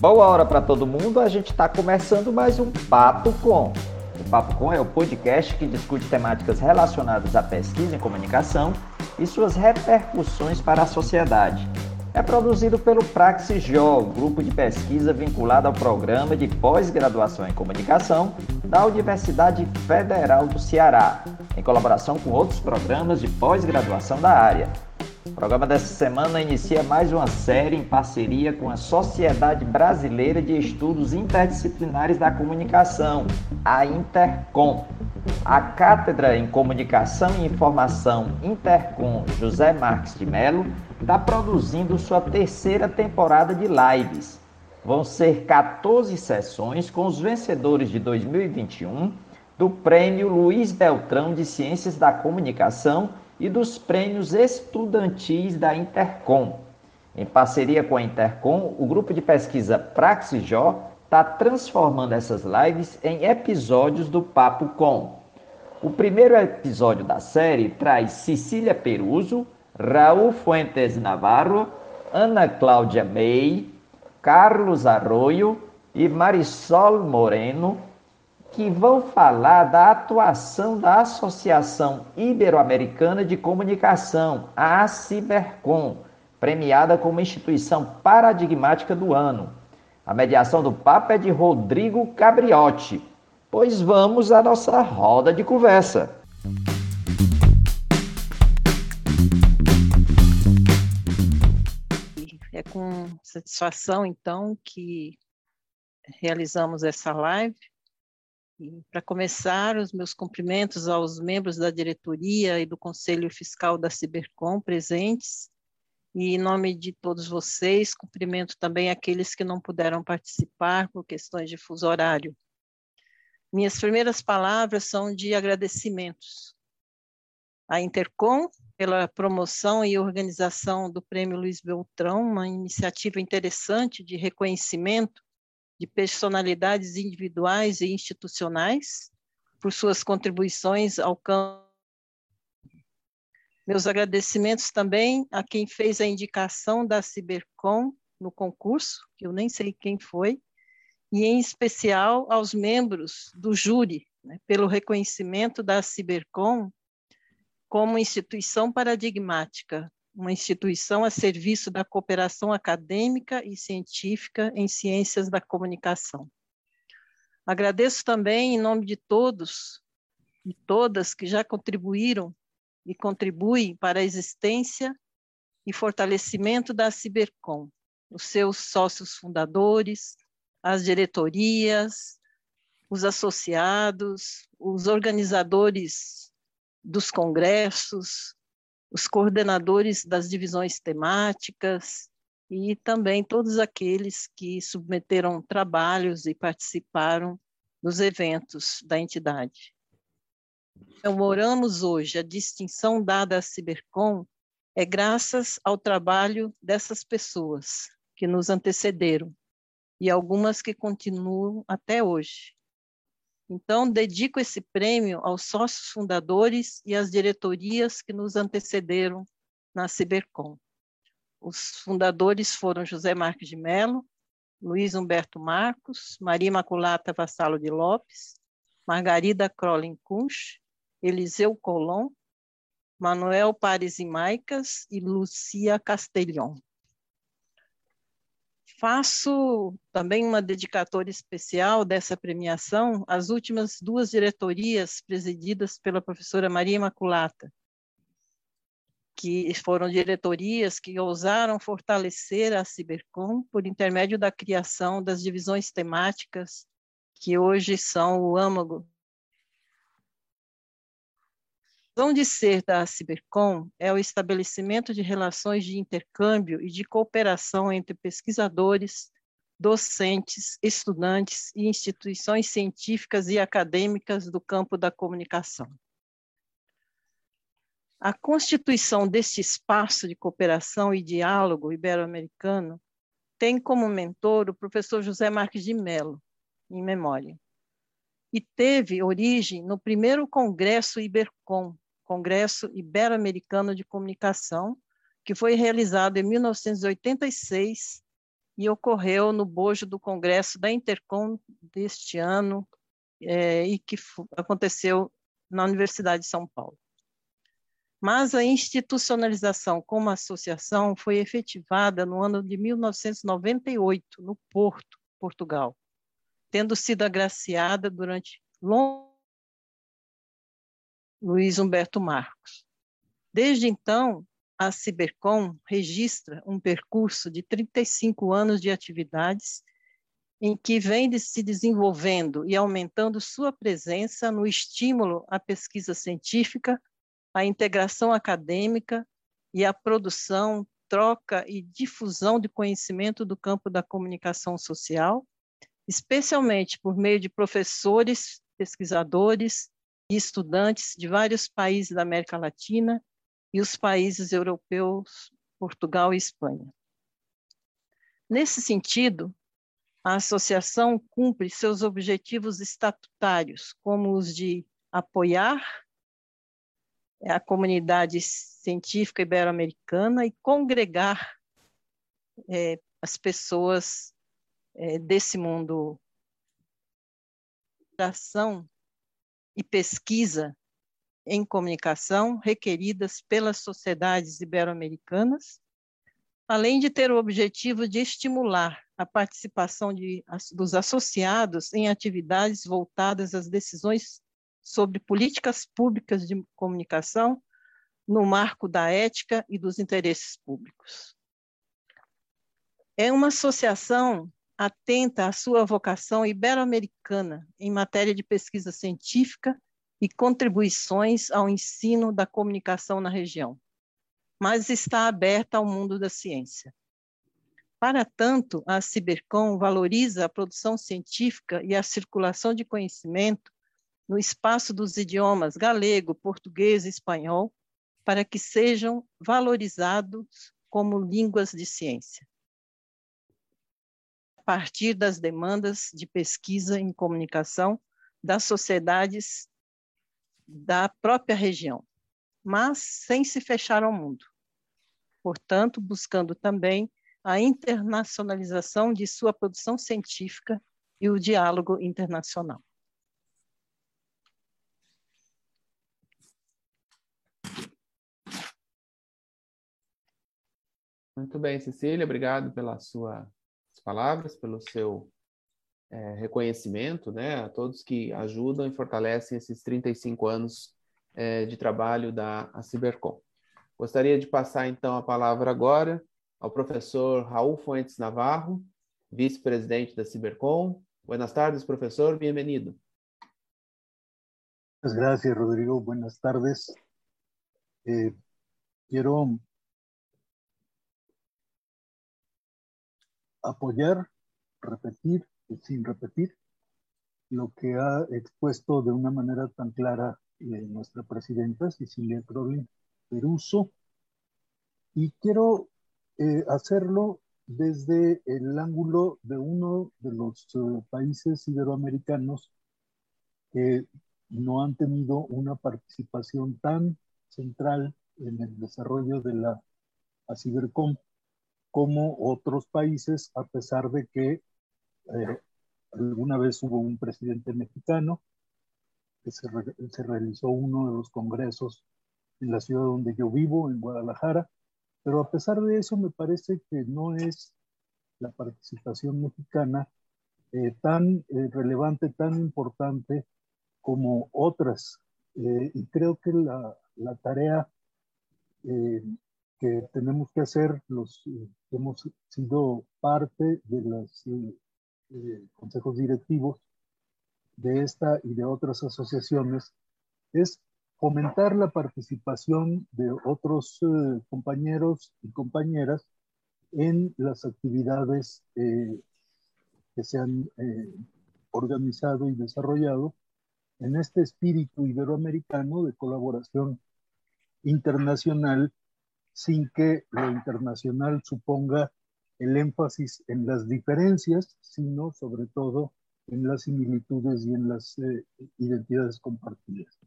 Boa hora para todo mundo, a gente está começando mais um Papo Com. O Papo Com é o podcast que discute temáticas relacionadas à pesquisa em comunicação e suas repercussões para a sociedade. É produzido pelo Praxisjó, grupo de pesquisa vinculado ao programa de pós-graduação em comunicação da Universidade Federal do Ceará, em colaboração com outros programas de pós-graduação da área. O programa dessa semana inicia mais uma série em parceria com a Sociedade Brasileira de Estudos Interdisciplinares da Comunicação, a Intercom. A Cátedra em Comunicação e Informação Intercom José Marques de Mello está produzindo sua terceira temporada de lives. Vão ser 14 sessões com os vencedores de 2021 do Prêmio Luiz Beltrão de Ciências da Comunicação e dos prêmios estudantis da Intercom. Em parceria com a Intercom, o grupo de pesquisa Praxijó está transformando essas lives em episódios do Papo Com. O primeiro episódio da série traz Cecília Peruso, Raul Fuentes Navarro, Ana Cláudia May, Carlos Arroio e Marisol Moreno que vão falar da atuação da Associação Ibero-Americana de Comunicação, a Cibercom, premiada como instituição paradigmática do ano. A mediação do Papa é de Rodrigo Cabriotti. Pois vamos à nossa roda de conversa. É com satisfação, então, que realizamos essa live para começar, os meus cumprimentos aos membros da diretoria e do Conselho Fiscal da Cibercom presentes, e em nome de todos vocês, cumprimento também aqueles que não puderam participar por questões de fuso horário. Minhas primeiras palavras são de agradecimentos à Intercom pela promoção e organização do Prêmio Luiz Beltrão, uma iniciativa interessante de reconhecimento de personalidades individuais e institucionais por suas contribuições ao campo. Meus agradecimentos também a quem fez a indicação da Cibercom no concurso, que eu nem sei quem foi, e em especial aos membros do júri, né, pelo reconhecimento da Cibercom como instituição paradigmática uma instituição a serviço da cooperação acadêmica e científica em ciências da comunicação. Agradeço também, em nome de todos e todas que já contribuíram e contribuem para a existência e fortalecimento da Cibercom, os seus sócios fundadores, as diretorias, os associados, os organizadores dos congressos, os coordenadores das divisões temáticas e também todos aqueles que submeteram trabalhos e participaram dos eventos da entidade. Comemoramos hoje a distinção dada à Cibercom é graças ao trabalho dessas pessoas que nos antecederam e algumas que continuam até hoje. Então, dedico esse prêmio aos sócios fundadores e às diretorias que nos antecederam na Cibercom. Os fundadores foram José Marques de Mello, Luiz Humberto Marcos, Maria Imaculata Vassalo de Lopes, Margarida Crolin Kunsch, Eliseu Colom, Manuel Pares e Maicas e Lucia Castelhon. Faço também uma dedicatória especial dessa premiação às últimas duas diretorias presididas pela professora Maria Imaculata, que foram diretorias que ousaram fortalecer a Cibercom por intermédio da criação das divisões temáticas, que hoje são o âmago razão de ser da Cibercom é o estabelecimento de relações de intercâmbio e de cooperação entre pesquisadores, docentes, estudantes e instituições científicas e acadêmicas do campo da comunicação. A constituição deste espaço de cooperação e diálogo ibero-americano tem como mentor o professor José Marques de Mello, em memória, e teve origem no primeiro Congresso Ibercom, Congresso Ibero-Americano de Comunicação, que foi realizado em 1986 e ocorreu no bojo do Congresso da Intercom deste ano é, e que aconteceu na Universidade de São Paulo. Mas a institucionalização como associação foi efetivada no ano de 1998, no Porto, Portugal, tendo sido agraciada durante longo Luiz Humberto Marcos. Desde então, a Cibercom registra um percurso de 35 anos de atividades em que vem de se desenvolvendo e aumentando sua presença no estímulo à pesquisa científica, à integração acadêmica e à produção, troca e difusão de conhecimento do campo da comunicação social, especialmente por meio de professores, pesquisadores e estudantes de vários países da América Latina e os países europeus, Portugal e Espanha. Nesse sentido, a associação cumpre seus objetivos estatutários, como os de apoiar a comunidade científica ibero-americana e congregar é, as pessoas é, desse mundo ação e pesquisa em comunicação requeridas pelas sociedades ibero-americanas, além de ter o objetivo de estimular a participação de, dos associados em atividades voltadas às decisões sobre políticas públicas de comunicação no marco da ética e dos interesses públicos. É uma associação atenta à sua vocação ibero-americana em matéria de pesquisa científica e contribuições ao ensino da comunicação na região, mas está aberta ao mundo da ciência. Para tanto, a Cibercom valoriza a produção científica e a circulação de conhecimento no espaço dos idiomas galego, português e espanhol, para que sejam valorizados como línguas de ciência. A partir das demandas de pesquisa em comunicação das sociedades da própria região, mas sem se fechar ao mundo. Portanto, buscando também a internacionalização de sua produção científica e o diálogo internacional. Muito bem, Cecília, obrigado pelas suas palavras, pelo seu é, reconhecimento né, a todos que ajudam e fortalecem esses 35 anos é, de trabalho da Cibercom. Gostaria de passar então a palavra agora ao professor Raul Fuentes Navarro, vice-presidente da Cibercom. Buenas tardes, professor, bem-vindo. Muchas gracias, Rodrigo. Buenas tardes. Eh, quiero apoyar, repetir sin repetir lo que ha expuesto de una manera tan clara eh, nuestra presidenta Cecilia Crowley Peruso. Y quiero eh, hacerlo desde el ángulo de uno de los eh, países iberoamericanos que no han tenido una participación tan central en el desarrollo de la Cibercom como otros países, a pesar de que eh, alguna vez hubo un presidente mexicano, que se, se, realizó uno de los congresos en la ciudad donde yo vivo, en Guadalajara, pero a pesar de eso me parece que no es la participación mexicana eh, tan eh, relevante, tan importante como otras. Eh, y creo que la, la tarea eh, que tenemos que hacer los que hemos sido parte de las eh, consejos directivos de esta y de otras asociaciones es fomentar la participación de otros eh, compañeros y compañeras en las actividades eh, que se han organizado y desarrollado en este espíritu iberoamericano de colaboración internacional sin que lo internacional suponga el énfasis en las diferencias, sino sobre todo en las similitudes y en las eh, identidades compartidas.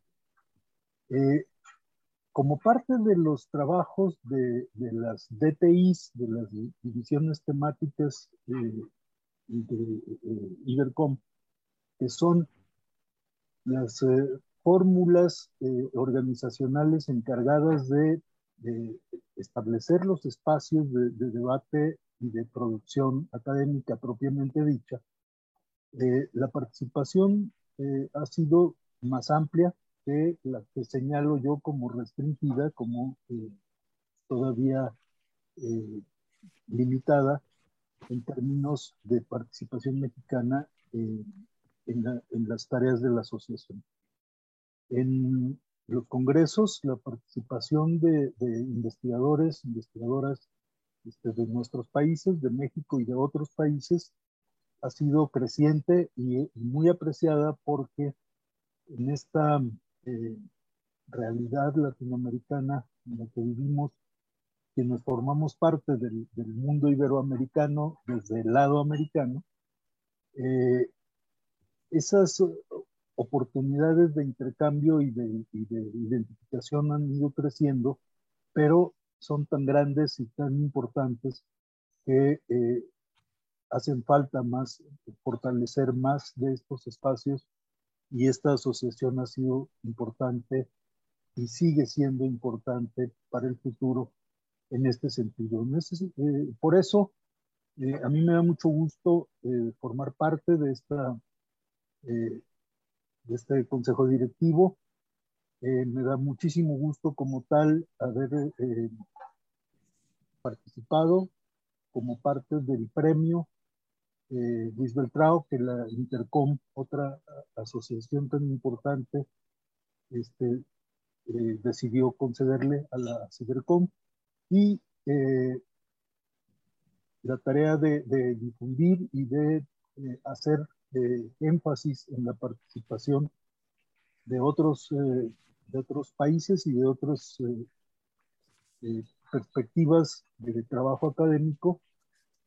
Eh, como parte de los trabajos de, las DTIs, de las divisiones temáticas de IBERCOM, que son las fórmulas organizacionales encargadas de, establecer los espacios de, debate y de producción académica propiamente dicha, la participación ha sido más amplia que la que señalo yo como restringida, como eh, todavía eh, limitada en términos de participación mexicana en, las tareas de la asociación. En los congresos, la participación de, investigadores, investigadoras este, de nuestros países, de México y de otros países, ha sido creciente y muy apreciada porque en esta eh, realidad latinoamericana en la que vivimos, quienes formamos parte del, mundo iberoamericano desde el lado americano, eh, esas oportunidades de intercambio y de, identificación han ido creciendo, pero son tan grandes y tan importantes que eh, hacen falta más, fortalecer más de estos espacios y esta asociación ha sido importante y sigue siendo importante para el futuro en este sentido. Eh, por eso, eh, a mí me da mucho gusto eh, formar parte de, esta, de este consejo directivo. me da muchísimo gusto como tal haber participado como parte del premio eh, Luis Beltrao, que la Intercom, otra asociación tan importante, este, eh, decidió concederle a la Cibercom y eh, la tarea de, difundir y de hacer énfasis en la participación de otros, de otros países y de otras perspectivas de trabajo académico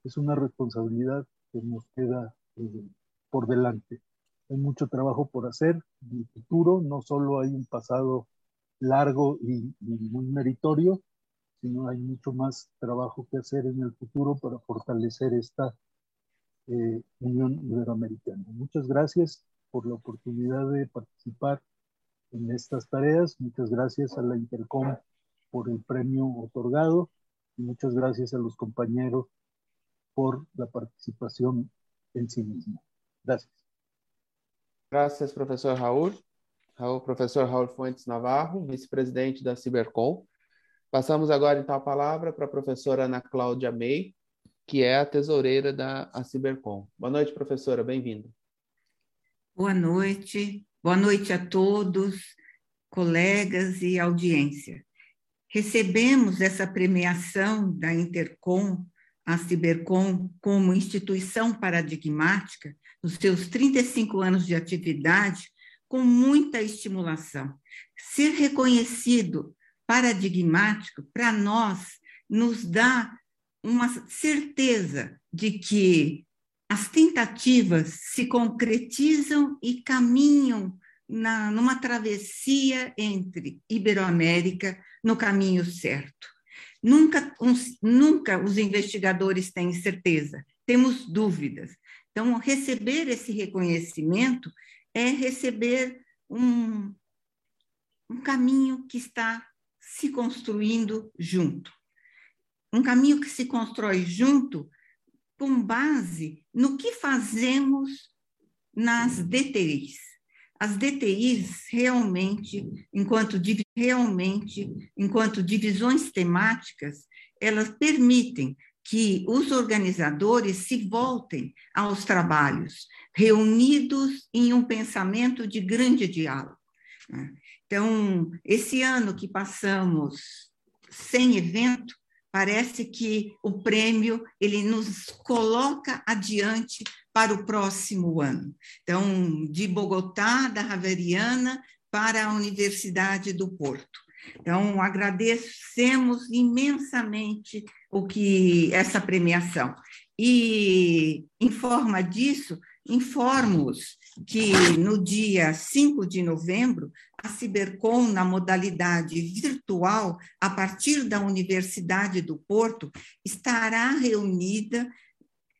es una responsabilidad nos queda eh, por delante. Hay mucho trabajo por hacer en el futuro, no solo hay un pasado largo y, muy meritorio, sino hay mucho más trabajo que hacer en el futuro para fortalecer esta eh, Unión Iberoamericana. Muchas gracias por la oportunidad de participar en estas tareas. Muchas gracias a la Intercom por el premio otorgado y muchas gracias a los compañeros por la participación en sí mismo. Gracias. Gracias, professor Raul. Raul professor Fuentes Navarro, vice-presidente da Cibercom. Passamos agora, então, a palavra para a professora Ana Cláudia May, que é a tesoureira da Cibercom. Boa noite, professora, bem-vinda. Boa noite, boa noite a todos, colegas e audiência. Recebemos essa premiação da Intercom a Cibercom como instituição paradigmática, nos seus 35 anos de atividade, com muita estimulação. Ser reconhecido paradigmático, para nós, nos dá uma certeza de que as tentativas se concretizam e caminham na, numa travessia entre Iberoamérica no caminho certo. Nunca, nunca os investigadores têm certeza, temos dúvidas. Então, receber esse reconhecimento é receber um, um caminho que está se construindo junto. Um caminho que se constrói junto com base no que fazemos nas DTIs. As DTIs realmente, enquanto realmente, enquanto divisões temáticas, elas permitem que os organizadores se voltem aos trabalhos, reunidos em um pensamento de grande diálogo. Né? Então, esse ano que passamos sem evento, parece que o prêmio ele nos coloca adiante para o próximo ano. Então, de Bogotá, da Raveriana, para a Universidade do Porto. Então, agradecemos imensamente o que essa premiação. E em forma disso, informo-os que no dia 5 de novembro, a Cibercom, na modalidade virtual, a partir da Universidade do Porto, estará reunida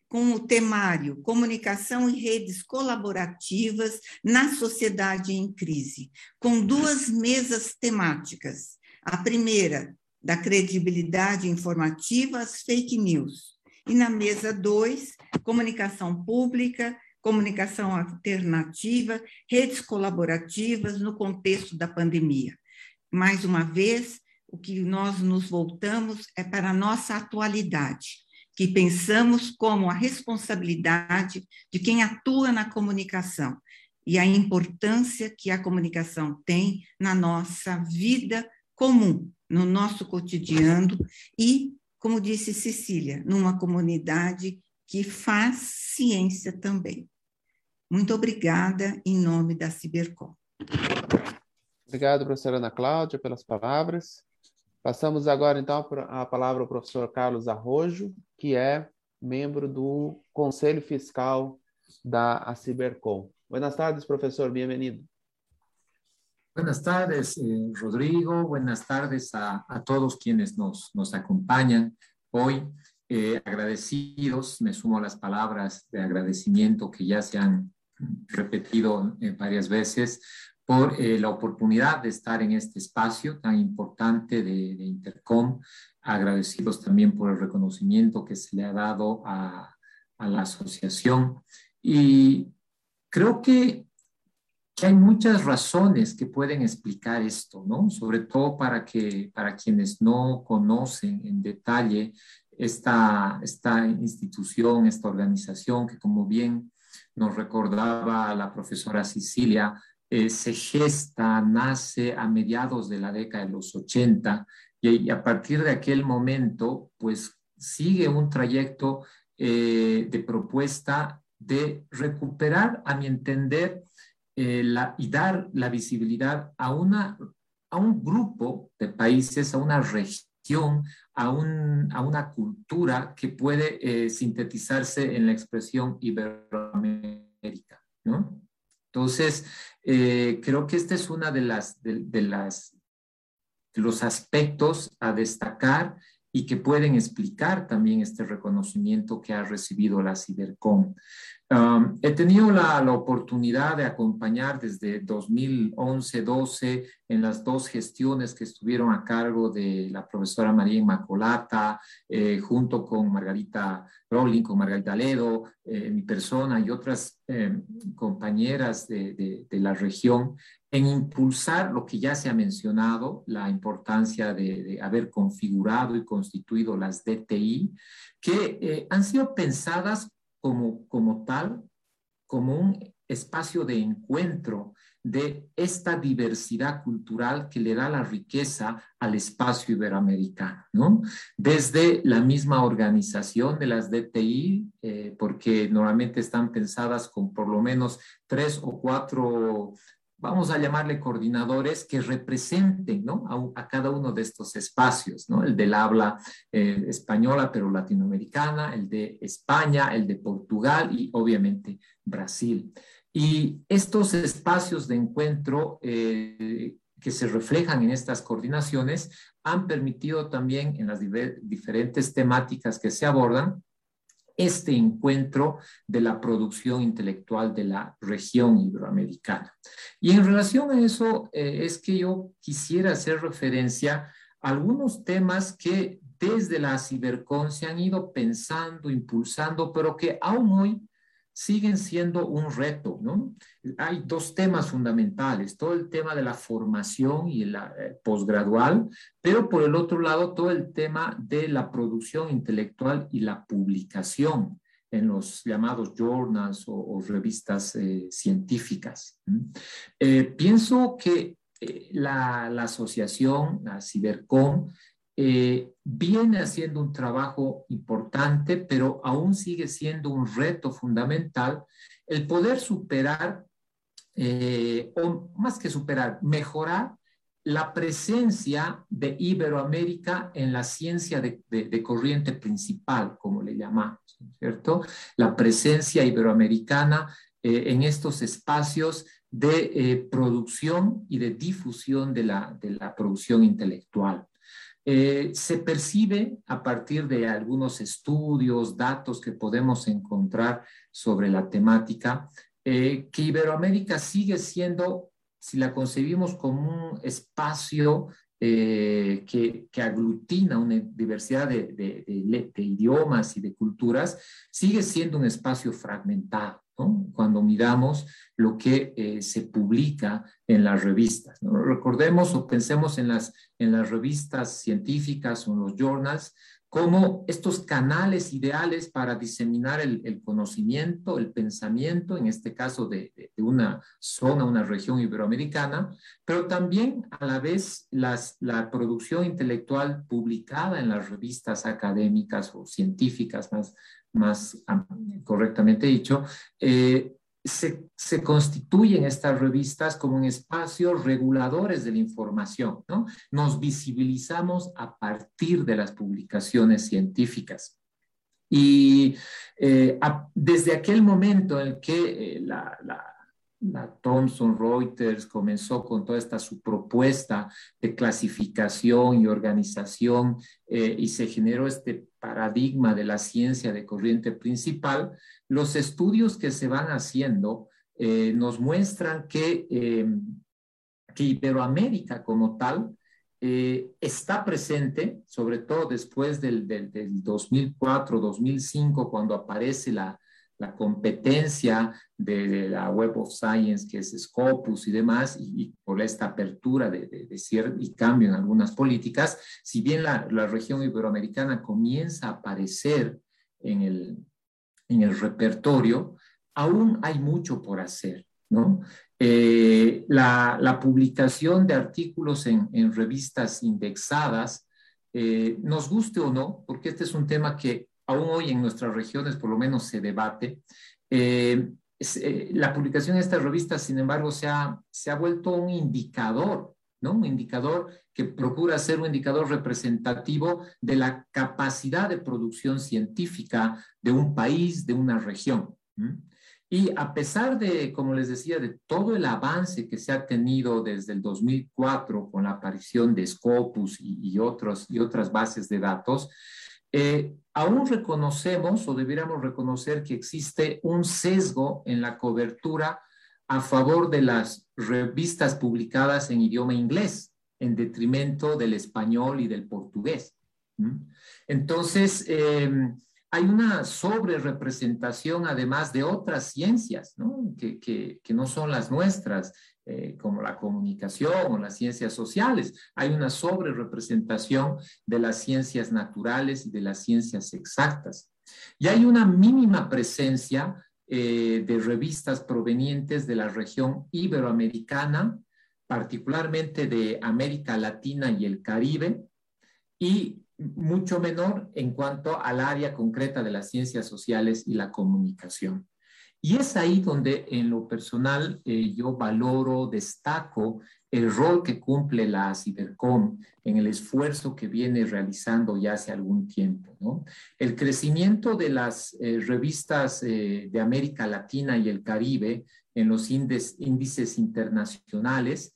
com o temário Comunicação e Redes Colaborativas na Sociedade em Crise, com duas mesas temáticas. A primeira, da credibilidade informativa às fake news. E na mesa 2, comunicação pública, comunicação alternativa, redes colaborativas no contexto da pandemia. Mais uma vez, o que nós nos voltamos é para a nossa atualidade, que pensamos como a responsabilidade de quem atua na comunicação e a importância que a comunicação tem na nossa vida comum, no nosso cotidiano e, como disse Cecília, numa comunidade que faz ciência também. Muito obrigada em nome da Cibercom. Obrigado, professora Ana Cláudia, pelas palavras. Passamos agora, então, a palavra ao professor Carlos Arrojo, que é membro do Conselho Fiscal da Cibercom. Buenas tardes, professor, bem-vindo. Buenas tardes, eh, Rodrigo. Buenas tardes a, todos quienes nos, nos acompañan hoy. Eh, agradecidos, me sumo a las palabras de agradecimiento que ya se han repetido eh, varias veces por la oportunidad de estar en este espacio tan importante de, Intercom. Agradecidos también por el reconocimiento que se le ha dado a, a la asociación. Y creo que que hay muchas razones que pueden explicar esto, ¿no? Sobre todo para, que, para quienes no conocen en detalle esta, esta institución, esta organización que como bien nos recordaba la profesora Cecilia, eh, se gesta, nace a mediados de la década de los 80 y, a partir de aquel momento, pues sigue un trayecto eh, de propuesta de recuperar, a mi entender, eh, y dar la visibilidad a, una, a un grupo de países, a una región, a, un, a una cultura que puede eh, sintetizarse en la expresión iberoamérica. ¿no? Entonces, eh, creo que este es uno de, las, de, las, de los aspectos a destacar y que pueden explicar también este reconocimiento que ha recibido la Cibercom. He tenido la, oportunidad de acompañar desde 2011-12 en las dos gestiones que estuvieron a cargo de la profesora María Inmaculata, eh, junto con Margarita Rowling, con Margarita Ledo, eh, mi persona y otras eh, compañeras de, la región, en impulsar lo que ya se ha mencionado, la importancia de, de haber configurado y constituido las DTI, que eh, han sido pensadas como, como tal, como un espacio de encuentro de esta diversidad cultural que le da la riqueza al espacio iberoamericano, ¿no? Desde la misma organización de las DTI, eh, porque normalmente están pensadas con por lo menos tres o cuatro vamos a llamarle coordinadores que representen ¿no? a, cada uno de estos espacios, ¿no? el del habla eh, española pero latinoamericana, el de España, el de Portugal y obviamente Brasil. Y estos espacios de encuentro eh, que se reflejan en estas coordinaciones han permitido también en las diferentes temáticas que se abordan este encuentro de la producción intelectual de la región iberoamericana. Y en relación a eso eh, es que yo quisiera hacer referencia a algunos temas que desde la Cibercon se han ido pensando, impulsando, pero que aún hoy siguen siendo un reto, ¿no? Hay dos temas fundamentales, todo el tema de la formación y la eh, posgradual, pero por el otro lado todo el tema de la producción intelectual y la publicación en los llamados journals o, revistas eh, científicas. Eh, pienso que la, la, asociación, la Cibercom, eh, viene haciendo un trabajo importante, pero aún sigue siendo un reto fundamental el poder superar, eh, o más que superar, mejorar la presencia de Iberoamérica en la ciencia de, corriente principal, como le llamamos, ¿cierto? La presencia iberoamericana en estos espacios de producción y de difusión de la producción intelectual. Se percibe a partir de algunos estudios, datos que podemos encontrar sobre la temática, que Iberoamérica sigue siendo si la concebimos como un espacio eh, que, aglutina una diversidad de, idiomas y de culturas, sigue siendo un espacio fragmentado. ¿No? Cuando miramos lo que eh, se publica en las revistas. Recordemos o pensemos en las, en las revistas científicas o en los journals, como estos canales ideales para diseminar el, conocimiento, el pensamiento, en este caso de, una zona, una región iberoamericana, pero también a la vez las, la producción intelectual publicada en las revistas académicas o científicas, más, más correctamente dicho, eh, se, se, constituyen estas revistas como un espacio reguladores de la información, ¿no? Nos visibilizamos a partir de las publicaciones científicas. Y eh, desde aquel momento en que eh, la, la, Thomson Reuters comenzó con toda esta su propuesta de clasificación y organización y se generó este paradigma de la ciencia de corriente principal, los estudios que se van haciendo eh, nos muestran que, em, que Iberoamérica como tal eh, está presente, sobre todo después del, del, 2004-2005, cuando aparece la, la competencia de, la Web of Science, que es Scopus y demás, y, por esta apertura de, de, y cambio en algunas políticas, si bien la, región iberoamericana comienza a aparecer en el, en el repertorio, aún hay mucho por hacer, ¿no? Eh, la, publicación de artículos en, en revistas indexadas, eh, nos guste o no, porque este es un tema que aún hoy en nuestras regiones por lo menos se debate, eh, la publicación de estas revistas, sin embargo, se ha, se ha vuelto un indicador ¿no? Un indicador que procura ser un indicador representativo de la capacidad de producción científica de un país, de una región. Y a pesar de, como les decía, de todo el avance que se ha tenido desde el 2004 con la aparición de Scopus y, otros, y otras bases de datos, eh, aún reconocemos o debiéramos reconocer que existe un sesgo en la cobertura a favor de las revistas publicadas en idioma inglés, en detrimento del español y del portugués. Entonces, em, hay una sobre representación además de otras ciencias, que, no son las nuestras, eh, como la comunicación o las ciencias sociales. Hay una sobre representación de las ciencias naturales y de las ciencias exactas. Y hay una mínima presencia eh, de revistas provenientes de la región iberoamericana, particularmente de América Latina y el Caribe, y mucho menor en cuanto al área concreta de las ciencias sociales y la comunicación. Y es ahí donde en lo personal eh, yo valoro, destaco el rol que cumple la Cibercom en el esfuerzo que viene realizando ya hace algún tiempo. El crecimiento de las eh, revistas eh, de América Latina y el Caribe en los índices internacionales,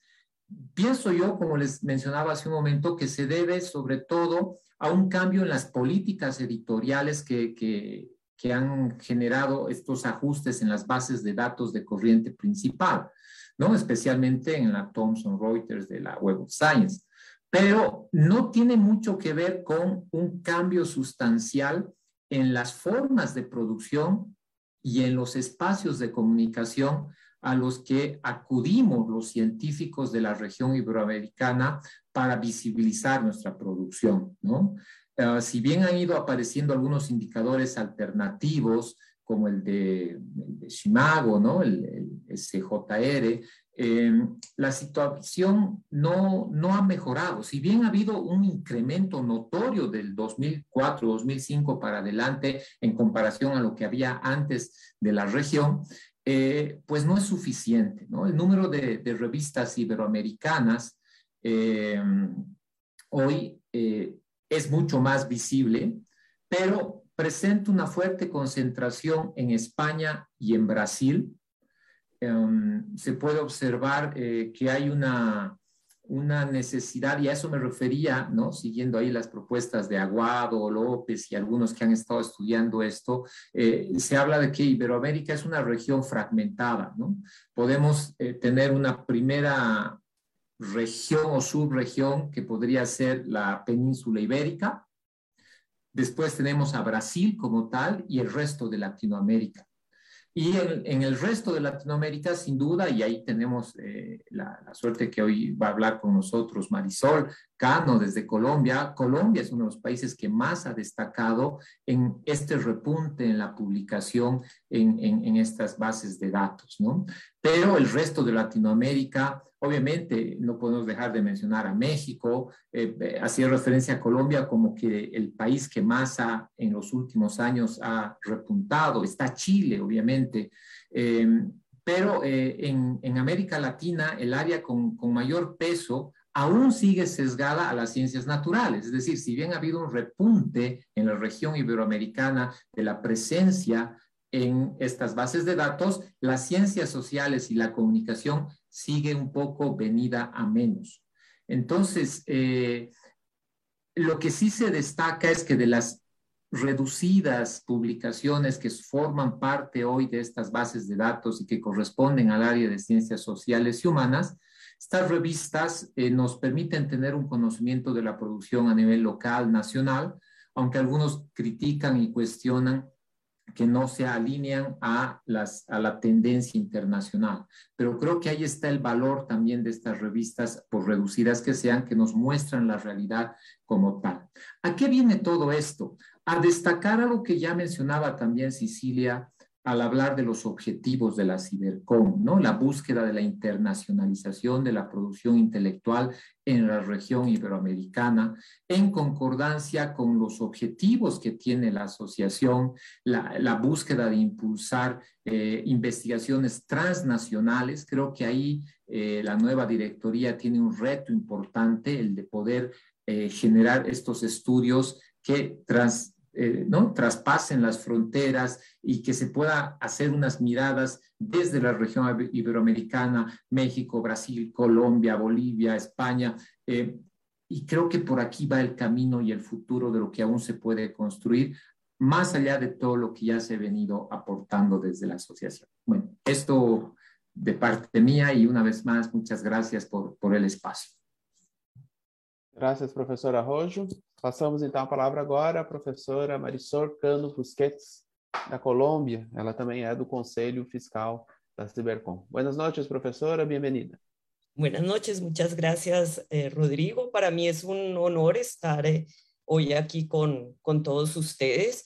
pienso yo, como les mencionaba hace un momento, que se debe sobre todo a un cambio en las políticas editoriales que, que han generado estos ajustes en las bases de datos de corriente principal. ¿no? especialmente en la Thomson Reuters de la Web of Science. Pero no tiene mucho que ver con un cambio sustancial en las formas de producción y en los espacios de comunicación a los que acudimos los científicos de la región iberoamericana para visibilizar nuestra producción. ¿no? Ah, si bien han ido apareciendo algunos indicadores alternativos, como el de, el Shimago, ¿no? el, el SJR, em, la situación no, no ha mejorado. Si bien ha habido un incremento notorio del 2004, 2005 para adelante en comparación a lo que había antes de la región, eh, pues no es suficiente. ¿no? El número de, de revistas iberoamericanas em, hoy eh, es mucho más visible, pero presenta una fuerte concentración en España y en Brasil, em, se puede observar eh, que hay una, una necesidad, y a eso me refería, ¿no? siguiendo ahí las propuestas de Aguado, López y algunos que han estado estudiando esto, eh, se habla de que Iberoamérica es una región fragmentada. ¿no? Podemos eh, tener una primera región o subregión que podría ser la península ibérica, después tenemos a Brasil como tal y el resto de Latinoamérica. Y en, el resto de Latinoamérica, sin duda, y ahí tenemos eh, la, suerte que hoy va a hablar con nosotros Marisol Cano desde Colombia. Colombia es uno de los países que más ha destacado en este repunte en la publicación en, en estas bases de datos, ¿no? Pero el resto de Latinoamérica, obviamente, no podemos dejar de mencionar a México, eh, hacía referencia a Colombia como que el país que más ha, en los últimos años ha repuntado, está Chile, obviamente, em, pero eh, en, en, América Latina el área con, con mayor peso aún sigue sesgada a las ciencias naturales. Es decir, si bien ha habido un repunte en la región iberoamericana de la presencia en estas bases de datos, las ciencias sociales y la comunicación sigue un poco venida a menos. Entonces, eh, lo que sí se destaca es que de las reducidas publicaciones que forman parte hoy de estas bases de datos y que corresponden al área de ciencias sociales y humanas, estas revistas eh, nos permiten tener un conocimiento de la producción a nivel local, nacional, aunque algunos critican y cuestionan que no se alinean a, las, a la tendencia internacional. Pero creo que ahí está el valor también de estas revistas, por reducidas que sean, que nos muestran la realidad como tal. ¿A qué viene todo esto? A destacar algo que ya mencionaba también Cecilia al hablar de los objetivos de la Cibercom, ¿no? La búsqueda de la internacionalización de la producción intelectual en la región iberoamericana, en concordancia con los objetivos que tiene la asociación, la, búsqueda de impulsar eh, investigaciones transnacionales. Creo que ahí eh, la nueva directoría tiene un reto importante, el de poder eh, generar estos estudios que trans, eh, ¿no? traspasen las fronteras y que se pueda hacer unas miradas desde la región iberoamericana, México, Brasil, Colombia, Bolivia, España. Eh, y creo que por aquí va el camino y el futuro de lo que aún se puede construir, más allá de todo lo que ya se ha venido aportando desde la asociación. Bueno, esto de parte mía y una vez más, muchas gracias por, por el espacio. Gracias, professora Rojo. Passamos então a palavra agora à professora Marisol Cano Busquets, da Colômbia. Ela também é do Conselho Fiscal da Cibercom. Buenas noches, professora, bem-vinda. Buenas noches, muchas gracias, eh, Rodrigo. Para mí es un honor estar eh, hoy aquí con, con todos ustedes.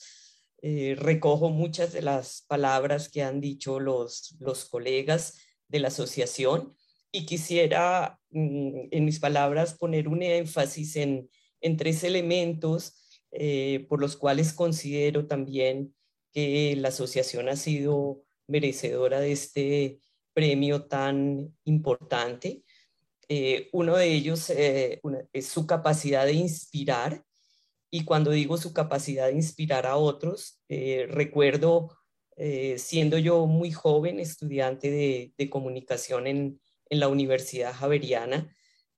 Eh, recojo muchas de las palabras que han dicho los, los colegas de la asociación y quisiera, mm, en mis palabras, poner un énfasis en, en tres elementos eh, por los cuales considero también que la asociación ha sido merecedora de este premio tan importante. Eh, uno de ellos eh, es su capacidad de inspirar y cuando digo su capacidad de inspirar a otros, recuerdo siendo yo muy joven estudiante de, de comunicación en, en la Universidad Javeriana,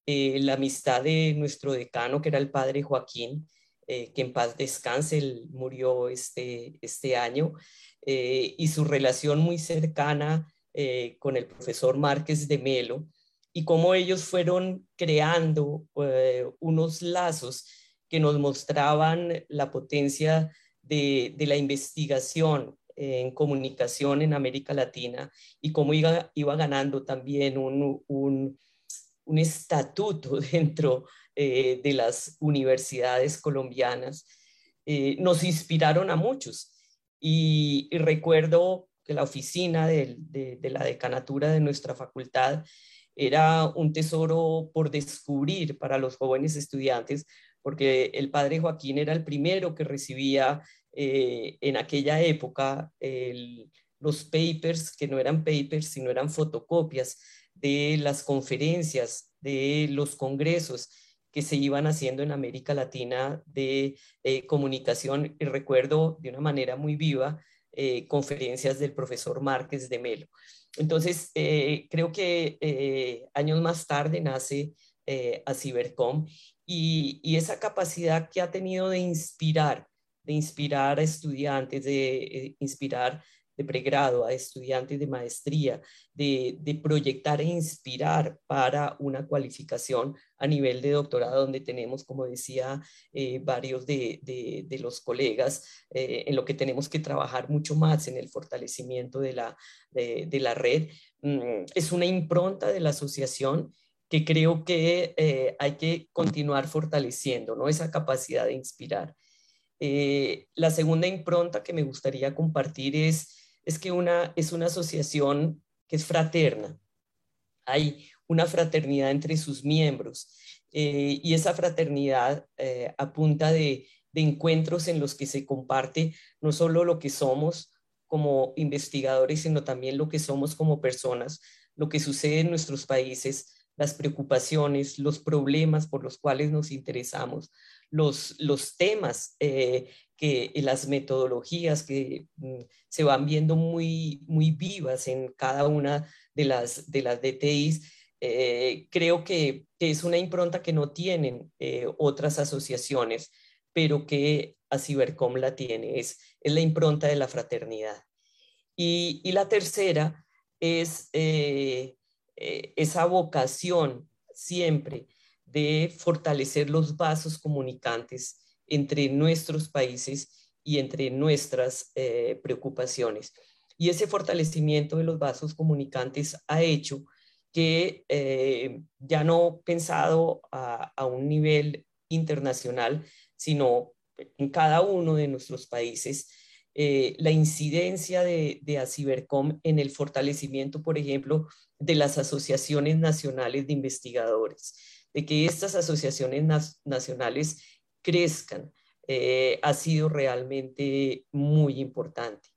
eh, la amistad de nuestro decano, que era el padre Joaquín, eh, que en paz descanse, él murió este, este año, eh, y su relación muy cercana con el profesor Márquez de Melo, y cómo ellos fueron creando unos lazos que nos mostraban la potencia de, de la investigación en comunicación en América Latina y cómo iba, iba ganando también un, un, un estatuto dentro eh, de las universidades colombianas, eh, nos inspiraron a muchos. Y, recuerdo que la oficina de, la decanatura de nuestra facultad era un tesoro por descubrir para los jóvenes estudiantes, porque el padre Joaquín era el primero que recibía eh, en aquella época los papers, que no eran papers, sino eran fotocopias de las conferencias, de los congresos que se iban haciendo en América Latina de eh, comunicación. Y recuerdo de una manera muy viva eh, conferencias del profesor Márquez de Melo. Entonces, eh, creo que eh, años más tarde nace a Cibercom y, y, esa capacidad que ha tenido de inspirar, de inspirar a estudiantes, de inspirar de pregrado, a estudiantes de maestría, de, proyectar e inspirar para una cualificación a nivel de doctorado, donde tenemos, como decía, eh, varios de, los colegas, eh, en lo que tenemos que trabajar mucho más en el fortalecimiento de la, de, la red. Mm, es una impronta de la asociación que creo que eh, hay que continuar fortaleciendo, ¿no? Esa capacidad de inspirar. la segunda impronta que me gustaría compartir es es que una, es una asociación que es fraterna. Hay una fraternidad entre sus miembros eh, y esa fraternidad eh, apunta de, de encuentros en los que se comparte no solo lo que somos como investigadores, sino también lo que somos como personas, lo que sucede en nuestros países, las preocupaciones, los problemas por los cuales nos interesamos, los, los temas eh, que las metodologías que mm, se van viendo muy, muy vivas en cada una de las, de las DTIs, eh, creo que, es una impronta que no tienen eh, otras asociaciones, pero que a Cibercom la tiene, es, es la impronta de la fraternidad. Y, y la tercera es eh, esa vocación siempre de fortalecer los vasos comunicantes entre nuestros países y entre nuestras eh, preocupaciones. Y ese fortalecimiento de los vasos comunicantes ha hecho que eh, ya no pensado a, un nivel internacional, sino en cada uno de nuestros países, eh, la incidencia de, de Acibercom en el fortalecimiento, por ejemplo, de las asociaciones nacionales de investigadores, de que estas asociaciones nacionales crezcan, eh, ha sido realmente muy importante.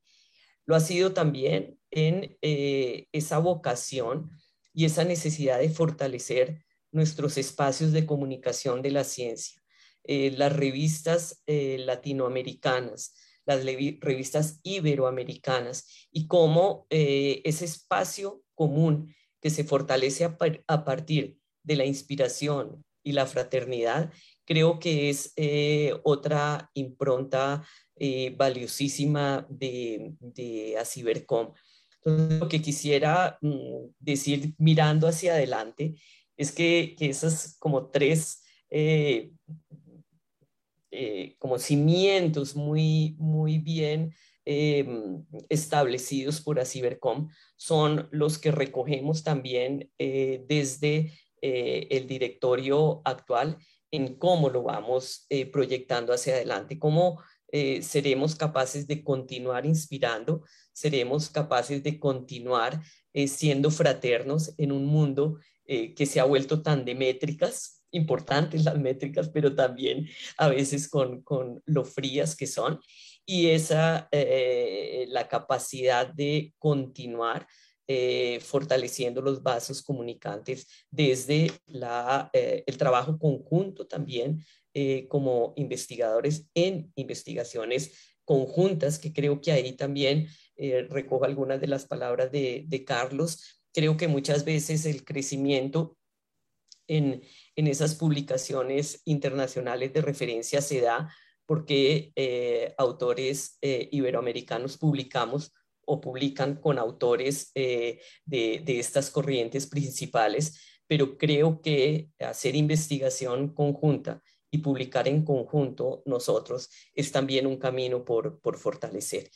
Lo ha sido también en eh, esa vocación y esa necesidad de fortalecer nuestros espacios de comunicación de la ciencia. Eh, las revistas latinoamericanas, las revistas iberoamericanas y cómo ese espacio común que se fortalece a partir de la inspiración y la fraternidad creo que es eh, otra impronta eh, valiosísima de, de Acibercom. Entonces, lo que quisiera mm, decir mirando hacia adelante es que, esas como tres eh, como cimientos muy, muy bien establecidos por Acibercom son los que recogemos también desde el directorio actual en cómo lo vamos eh, proyectando hacia adelante, cómo eh, seremos capaces de continuar inspirando, seremos capaces de continuar eh, siendo fraternos en un mundo que se ha vuelto tan de métricas, importantes las métricas, pero también a veces con, con lo frías que son, y esa, la capacidad de continuar eh, fortaleciendo los vasos comunicantes desde la, eh, el trabajo conjunto también eh, como investigadores en investigaciones conjuntas, que creo que ahí también recojo algunas de las palabras de, de, Carlos. Creo que muchas veces el crecimiento en, en esas publicaciones internacionales de referencia se da porque autores iberoamericanos publicamos o publican con autores eh, de, estas corrientes principales, pero creo que hacer investigación conjunta y publicar en conjunto nosotros es también un camino por, fortalecer.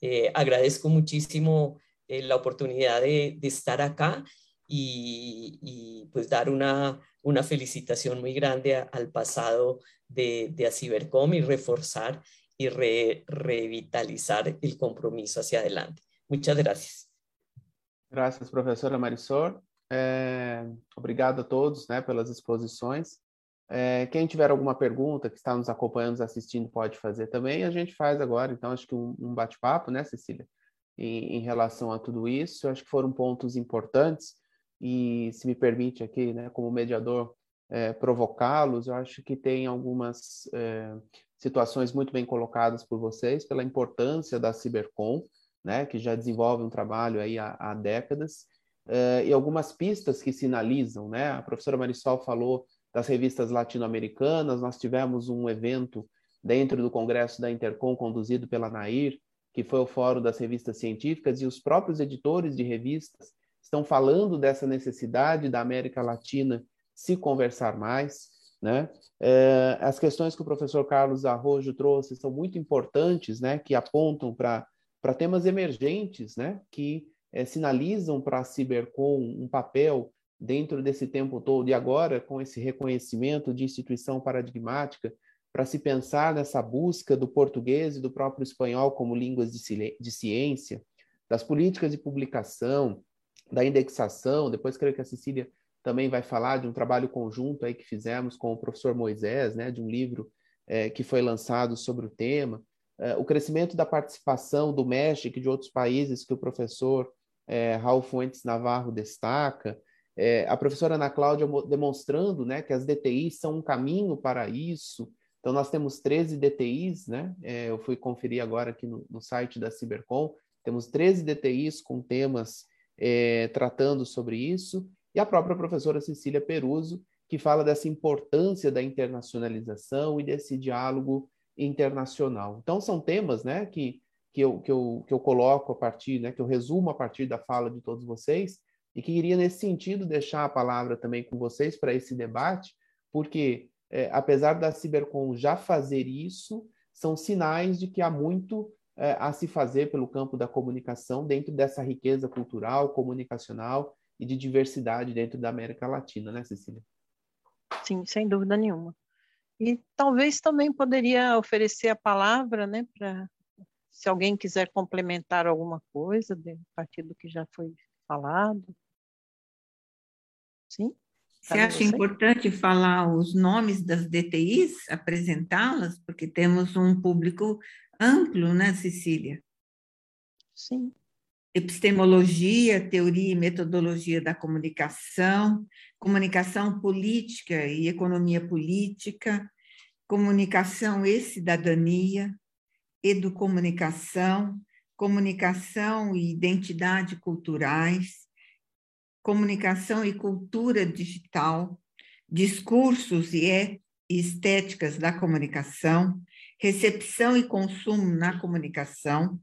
Eh, agradezco muchísimo eh, la oportunidad de, estar acá y, pues dar una, felicitación muy grande al pasado de, de Acibercom y reforzar y revitalizar el compromiso hacia adelante. Muchas gracias. Gracias, professora Marisol. É, obrigado a todos né, pelas exposições. É, quem tiver alguma pergunta, que está nos acompanhando, nos assistindo, pode fazer também. A gente faz agora, então, acho que um, um bate-papo, né, Cecília, em, em, relação a tudo isso. Acho que foram pontos importantes e, se me permite aqui, né, como mediador, é, provocá-los. Eu acho que tem algumas é, situações muito bem colocadas por vocês pela importância da Cibercom, né, que já desenvolve um trabalho aí há, há décadas, é, e algumas pistas que sinalizam, né? A professora Marisol falou das revistas latino-americanas, nós tivemos um evento dentro do Congresso da Intercom conduzido pela Nair, que foi o Fórum das Revistas Científicas, e os próprios editores de revistas estão falando dessa necessidade da América Latina se conversar mais. Né? É, as questões que o professor Carlos Arrojo trouxe são muito importantes, né? que apontam para temas emergentes, né? que é, sinalizam para a Cibercom um papel dentro desse tempo todo, e agora com esse reconhecimento de instituição paradigmática, para se pensar nessa busca do português e do próprio espanhol como línguas de, de ciência, das políticas de publicação, da indexação, depois creio que a Cecília também vai falar de um trabalho conjunto aí que fizemos com o professor Moisés, né, de um livro é, que foi lançado sobre o tema, é, o crescimento da participação do México e de outros países que o professor é, Raul Fuentes Navarro destaca, a professora Ana Cláudia demonstrando né, que as DTIs são um caminho para isso, então, nós temos 13 DTIs, né? Eu fui conferir agora aqui no, no, site da Cibercom, temos 13 DTIs com temas é, tratando sobre isso, e a própria professora Cecília Peruso, que fala dessa importância da internacionalização e desse diálogo internacional. Então, são temas né, que, que, eu, que, eu, que eu coloco a partir, né, que eu resumo a partir da fala de todos vocês, e que queria, nesse sentido, deixar a palavra também com vocês para esse debate, porque é, apesar da Cibercom já fazer isso, são sinais de que há muito a se fazer pelo campo da comunicação dentro dessa riqueza cultural, comunicacional e de diversidade dentro da América Latina, né, Cecília? Sim, sem dúvida nenhuma. E talvez também poderia oferecer a palavra, né, para se alguém quiser complementar alguma coisa a partir do que já foi falado. Sim? Você acha importante falar os nomes das DTIs, apresentá-las, porque temos um público amplo, né, Cecília? Sim. Epistemologia, teoria e metodologia da comunicação, comunicação política e economia política, comunicação e cidadania, educomunicação, comunicação e identidade culturais, comunicação e cultura digital, discursos e estéticas da comunicação, recepção e consumo na comunicação,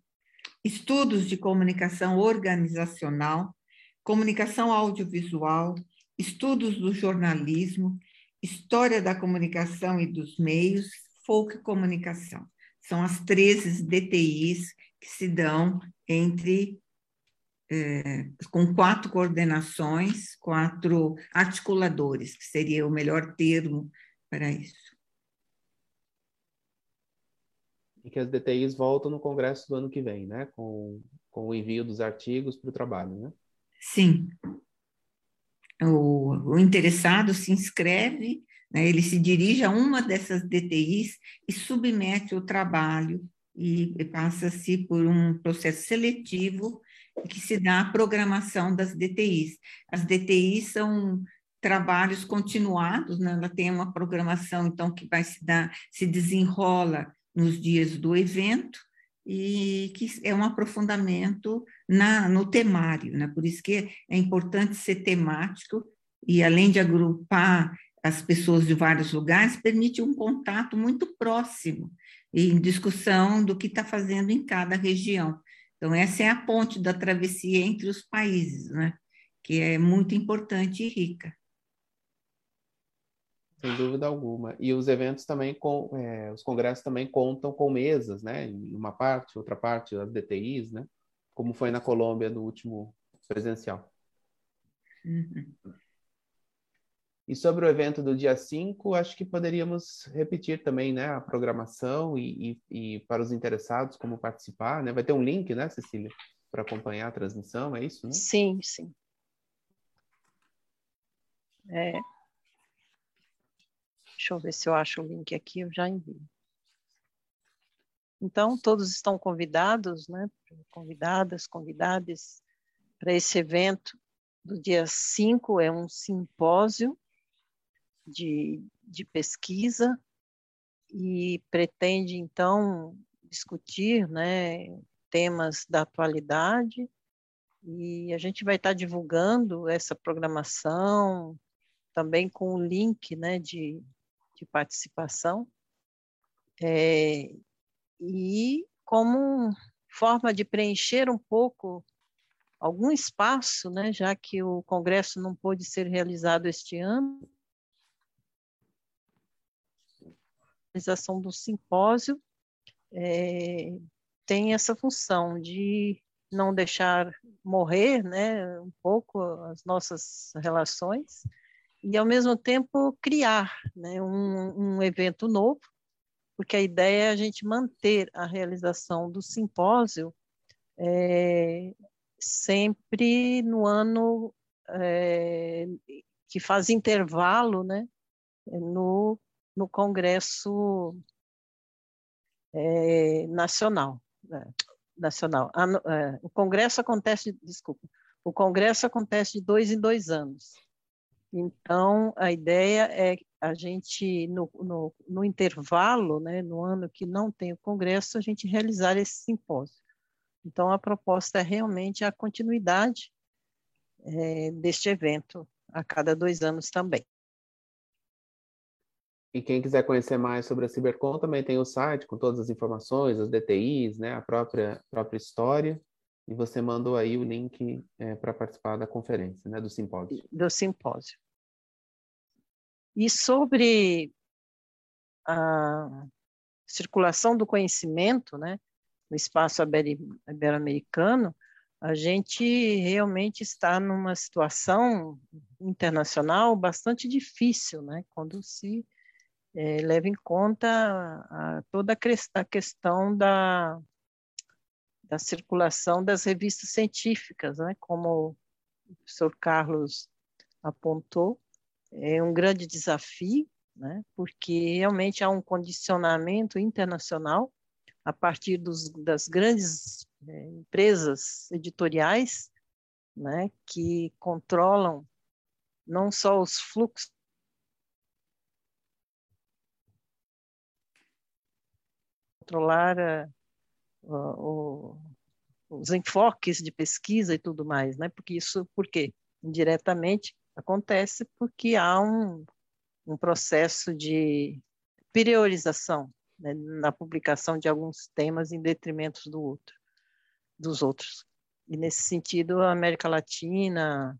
estudos de comunicação organizacional, comunicação audiovisual, estudos do jornalismo, história da comunicação e dos meios, folk comunicação. São as 13 DTIs que se dão entre é, com quatro coordenações, quatro articuladores, que seria o melhor termo para isso. E que as DTIs voltam no Congresso do ano que vem, né? Com, com o envio dos artigos para o trabalho, né? Sim. O, o interessado se inscreve, né? ele se dirige a uma dessas DTIs e submete o trabalho e passa-se por um processo seletivo que se dá a programação das DTIs. As DTIs são trabalhos continuados, né? ela tem uma programação então que vai se dar, se desenrola nos dias do evento e que é um aprofundamento na, no temário, né? Por isso que é importante ser temático e além de agrupar as pessoas de vários lugares, permite um contato muito próximo em discussão do que está fazendo em cada região. Então, essa é a ponte da travessia entre os países, né? que é muito importante e rica. Sem dúvida alguma. E os eventos também, com, é, os congressos também contam com mesas, né? Em uma parte, outra parte, as DTIs, né? Como foi na Colômbia no último presencial. Uhum. E sobre o evento do dia 5, acho que poderíamos repetir também né, a programação e, e, e, para os interessados como participar. Né? Vai ter um link, né, Cecília, para acompanhar a transmissão, é isso? Né? Sim, sim. É... Deixa eu ver se eu acho o link aqui, eu já envio. Então, todos estão convidados, né? Convidadas, convidados para esse evento do dia 5, é um simpósio de, de pesquisa e pretende, então, discutir né, temas da atualidade e a gente vai estar divulgando essa programação também com o link né, de, de participação. É, e como forma de preencher um pouco algum espaço, né, já que o congresso não pôde ser realizado este ano, a realização do simpósio é, tem essa função de não deixar morrer, né, um pouco as nossas relações e ao mesmo tempo criar, né, um, um evento novo, porque a ideia é a gente manter a realização do simpósio é, sempre no ano é, que faz intervalo, né, no, no Congresso é, Nacional. Né, nacional. É, o Congresso acontece, desculpa, o Congresso acontece de dois em dois anos. Então, a ideia é a gente, no, no, no intervalo, né, no ano que não tem o Congresso, a gente realizar esse simpósio. Então, a proposta é realmente a continuidade é, deste evento a cada dois anos também. E quem quiser conhecer mais sobre a Cibercom também tem o site com todas as informações, as DTIs, né, a própria, própria história. E você mandou aí o link é, para participar da conferência, né, do simpósio. Do simpósio. E sobre a circulação do conhecimento, né, no espaço ibero-americano, a gente realmente está numa situação internacional bastante difícil, né, quando se é, leva em conta a, a toda a, a questão da, da circulação das revistas científicas, né, como o professor Carlos apontou, é um grande desafio, né, porque realmente há um condicionamento internacional a partir dos, das grandes é, empresas editoriais, né, que controlam não só os fluxos controlar uh, os enfoques de pesquisa e tudo mais, né? Porque isso, por quê? Indiretamente acontece porque há um, um processo de priorização né, na publicação de alguns temas em detrimento do outro, dos outros. E nesse sentido, a América Latina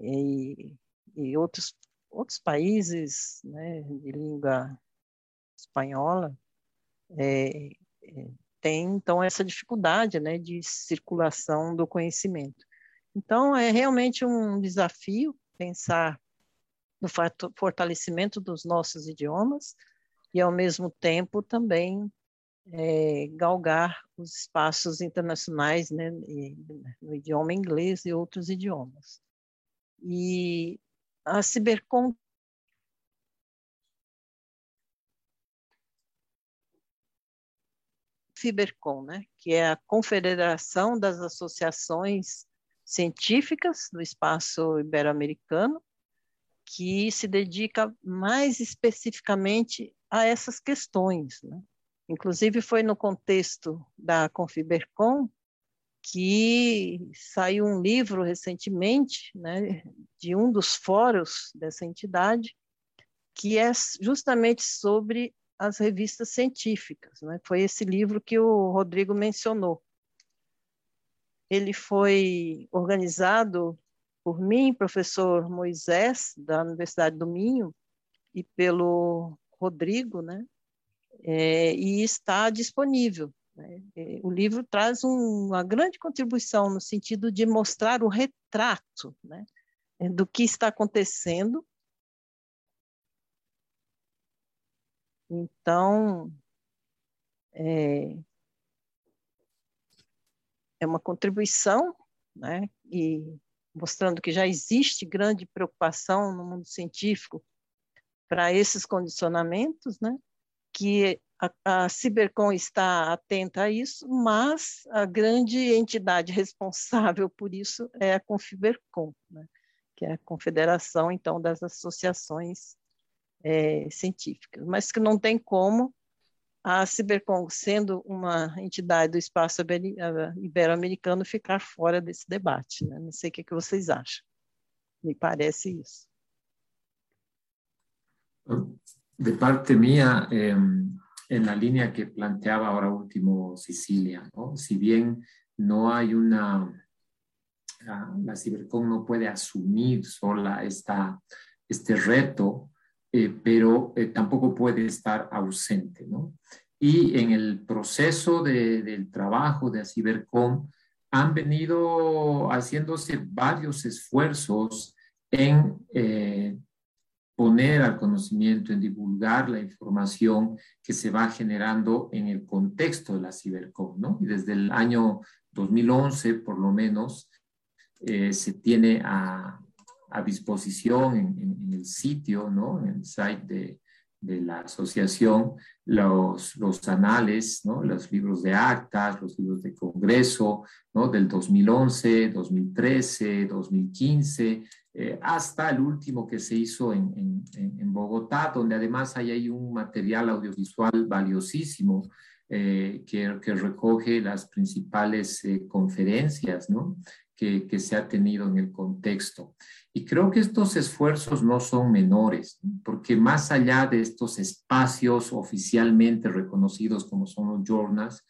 e, e outros outros países né, de língua espanhola é, é, então essa dificuldade né, de circulação do conhecimento. Então, é realmente um desafio pensar no fortalecimento dos nossos idiomas e, ao mesmo tempo, também é, galgar os espaços internacionais né, no idioma inglês e outros idiomas. E a Cibercom né, que é a Confederação das Associações Científicas do Espaço Ibero-Americano, que se dedica mais especificamente a essas questões. Né? Inclusive, foi no contexto da Confibercom que saiu um livro recentemente, né, de um dos fóruns dessa entidade, que é justamente sobre as revistas científicas. Né? Foi esse livro que o Rodrigo mencionou. Ele foi organizado por mim, professor Moisés, da Universidade do Minho, e pelo Rodrigo, né? É, e está disponível. Né? É, o livro traz um, uma grande contribuição no sentido de mostrar o retrato né? do que está acontecendo Então, é, é uma contribuição, né, e mostrando que já existe grande preocupação no mundo científico para esses condicionamentos, né, que a, a Cibercom está atenta a isso, mas a grande entidade responsável por isso é a Confibercom, né, que é a confederação, então, das associações é, científicas, mas que não tem como a Cibercom, sendo uma entidade do espaço ibero-americano, ficar fora desse debate. Né? Não sei o que, é que vocês acham. Me parece isso. De parte minha, é, na linha que planteava agora último Sicília, se bem não há uma... A, a Cibercom não pode assumir sola esta, este reto eh, pero eh, tampoco puede estar ausente, ¿no? Y en el proceso de, del trabajo de Cibercom han venido haciéndose varios esfuerzos en eh, poner al conocimiento, en divulgar la información que se va generando en el contexto de la Cibercom, ¿no? Y desde el año 2011, por lo menos, eh, se tiene a, a disposición en, el sitio, ¿no? En el site de, de la asociación, los, los anales, ¿no? los libros de actas, los libros de congreso ¿no? del 2011, 2013, 2015, eh, hasta el último que se hizo en, en, en, Bogotá, donde además hay ahí un material audiovisual valiosísimo eh, que, que, recoge las principales eh, conferencias ¿no? Que, se ha tenido en el contexto. Y creo que estos esfuerzos no son menores, porque más allá de estos espacios oficialmente reconocidos como son los journals,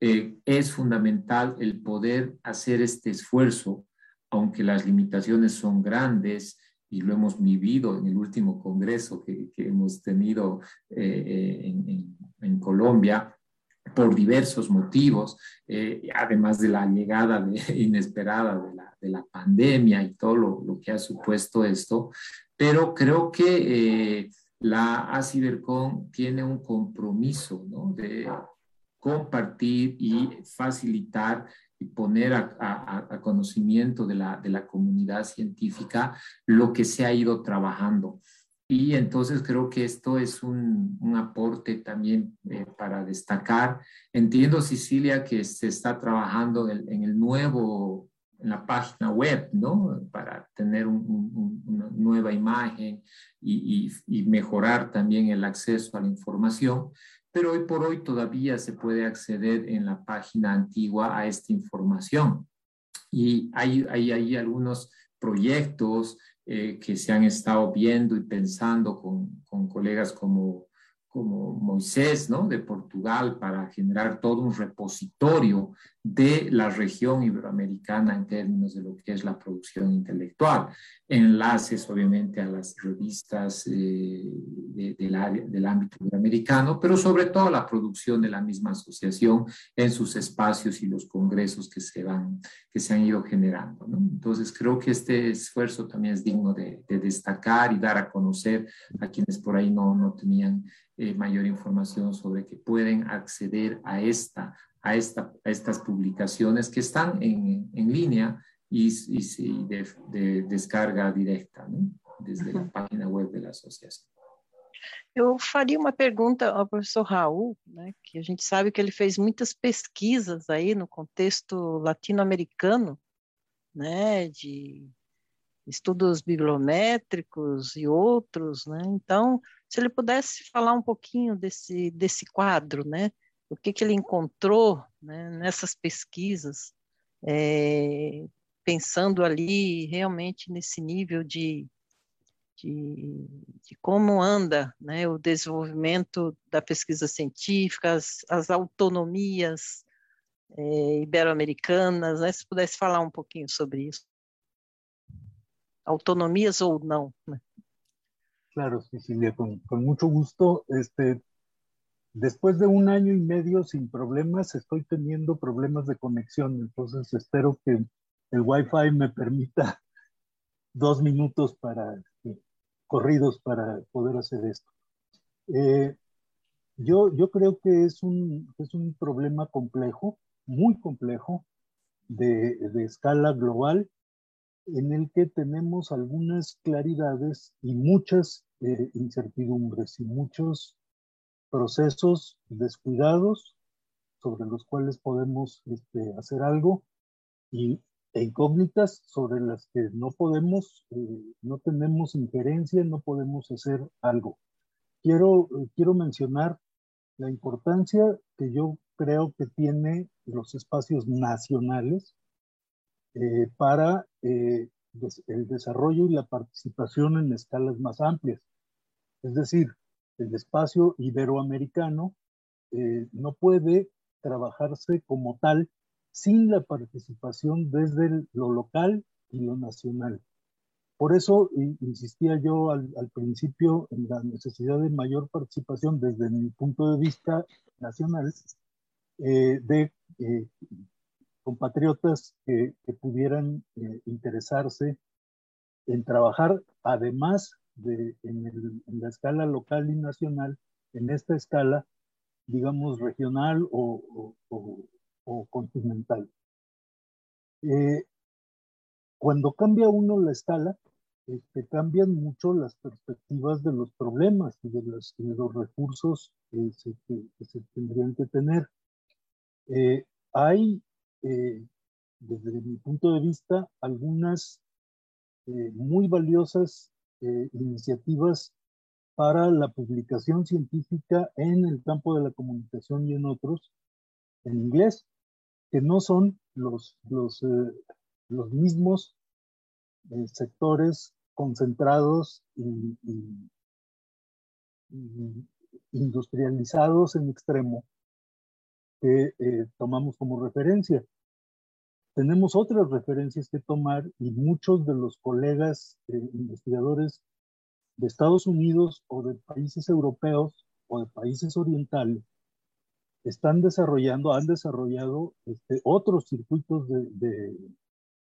eh, es fundamental el poder hacer este esfuerzo, aunque las limitaciones son grandes, y lo hemos vivido en el último congreso que, hemos tenido eh, eh en Colombia, por diversos motivos, eh, además de la llegada inesperada de la, de la, pandemia y todo lo, que ha supuesto esto, pero creo que eh, la ACIBERCON tiene un compromiso de compartir y facilitar y poner a, conocimiento de la comunidad científica lo que se ha ido trabajando. Y entonces creo que esto es un, un aporte también eh, para destacar. Entiendo, Cecilia, que se está trabajando en, en, el nuevo, en la página web, ¿no? Para tener un, un, una nueva imagen y, y, y, mejorar también el acceso a la información. Pero hoy por hoy todavía se puede acceder en la página antigua a esta información. Y hay, hay, hay algunos proyectos eh, que se han estado viendo y pensando con, con colegas como como Moisés, ¿no? De Portugal, para generar todo un repositorio de la región iberoamericana en términos de lo que es la producción intelectual. Enlaces, obviamente, a las revistas eh, de, del, ámbito iberoamericano, pero sobre todo la producción de la misma asociación en sus espacios y los congresos que se, van, que se han ido generando, ¿no? Entonces, creo que este esfuerzo también es digno de, de destacar y dar a conocer a quienes por ahí no, no tenían eh, mayor información sobre que pueden acceder a, esta, a, esta, a estas publicaciones que están en, en línea y, y de, de, descarga directa ¿no? desde uhum. la página web de la asociação. Eu faria uma pergunta ao professor Raul, né, que a gente sabe que ele fez muitas pesquisas aí no contexto latino-americano, né, de estudos bibliométricos e outros, né? Então, se ele pudesse falar um pouquinho desse, desse quadro, né? O que, que ele encontrou né, nessas pesquisas, é, pensando ali realmente nesse nível de, de, de como anda né, o desenvolvimento da pesquisa científica, as, as autonomias é, ibero-americanas, né, se pudesse falar um pouquinho sobre isso. Autonomías o no. Claro, Cecilia, con, con, mucho gusto. Este, después de un año y medio sin problemas, estoy teniendo problemas de conexión, entonces espero que el Wi-Fi me permita dos minutos para eh, corridos para poder hacer esto. Eh, yo, yo creo que es un, es un problema complejo, muy complejo, de, de escala global, en el que tenemos algunas claridades y muchas eh, incertidumbres y muchos procesos descuidados sobre los cuales podemos este, hacer algo y, e incógnitas sobre las que no podemos, eh, no tenemos injerencia, no podemos hacer algo. quiero, quiero mencionar la importancia que yo creo que tiene los espacios nacionales eh, para eh, el desarrollo y la participación en escalas más amplias. Es decir, el espacio iberoamericano eh, no puede trabajarse como tal sin la participación desde lo local y lo nacional. Por eso insistía yo al, principio en la necesidad de mayor participación desde mi punto de vista nacional eh, de eh, compatriotas que, pudieran eh, interesarse en trabajar además de en, la escala local y nacional, en esta escala, digamos, regional o, o continental. cuando cambia uno la escala, este, cambian mucho las perspectivas de los problemas y de los, los recursos que se, tendrían que tener. Eh, hay, eh, desde mi punto de vista, algunas eh, muy valiosas iniciativas para la publicación científica en el campo de la comunicación y en otros, en inglés, que no son los, los, los mismos sectores concentrados y, industrializados en extremo que eh, tomamos como referencia. Tenemos otras referencias que tomar y muchos de los colegas eh, investigadores de Estados Unidos o de países europeos o de países orientales están desarrollando, han desarrollado este, otros circuitos de, de,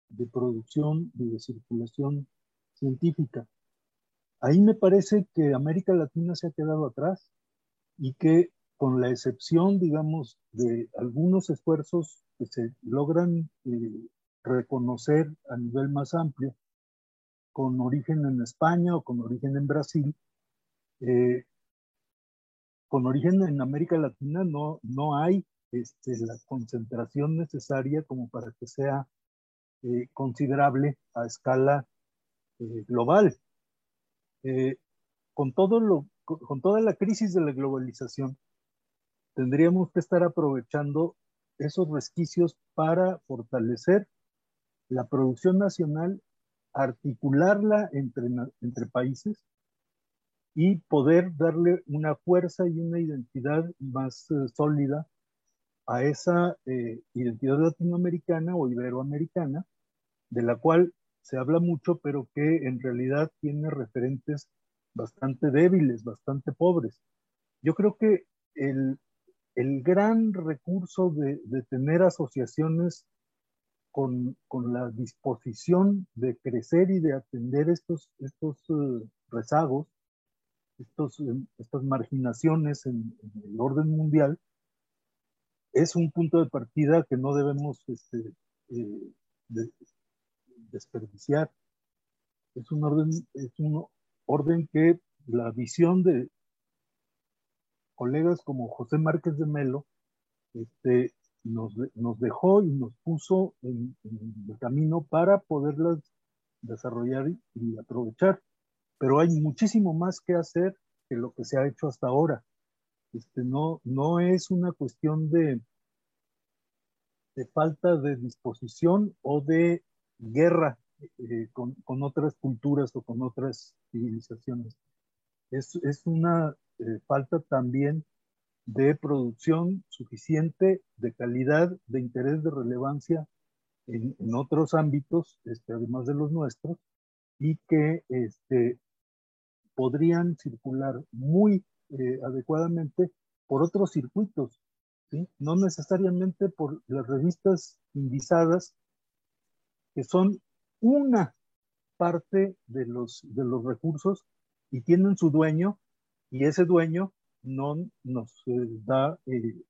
de producción y de circulación científica. Ahí me parece que América Latina se ha quedado atrás y que con la excepción, digamos, de algunos esfuerzos que se logran eh, reconocer a nivel más amplio, con origen en España o con origen en Brasil, eh, con origen en América Latina no, no hay este, la concentración necesaria como para que sea eh, considerable a escala eh, global. Eh, con, todo lo, con toda la crisis de la globalización, tendríamos que estar aprovechando esos resquicios para fortalecer la producción nacional, articularla entre, entre países y poder darle una fuerza y una identidad más eh, sólida a esa identidad latinoamericana o iberoamericana, de la cual se habla mucho, pero que en realidad tiene referentes bastante débiles, bastante pobres. Yo creo que el, gran recurso de, tener asociaciones con, la disposición de crecer y de atender estos, estos eh, rezagos, estos, eh, estas marginaciones en, el orden mundial, es un punto de partida que no debemos este, eh, desperdiciar. Es un orden, es un orden que la visión de colegas como José Márquez de Melo este, nos, nos dejó y nos puso en, el camino para poderlas desarrollar y, aprovechar. Pero hay muchísimo más que hacer que lo que se ha hecho hasta ahora. Este, no, no es una cuestión de, de falta de disposición o de guerra eh, con, con, otras culturas o con otras civilizaciones. Es, es una eh, falta también de producción suficiente, de calidad, de interés, de relevancia en, otros ámbitos, este, además de los nuestros, y que este, podrían circular muy eh, adecuadamente por otros circuitos, ¿sí? no necesariamente por las revistas indizadas que son una parte de los, de los recursos y tienen su dueño y ese dueño no nos eh, da eh,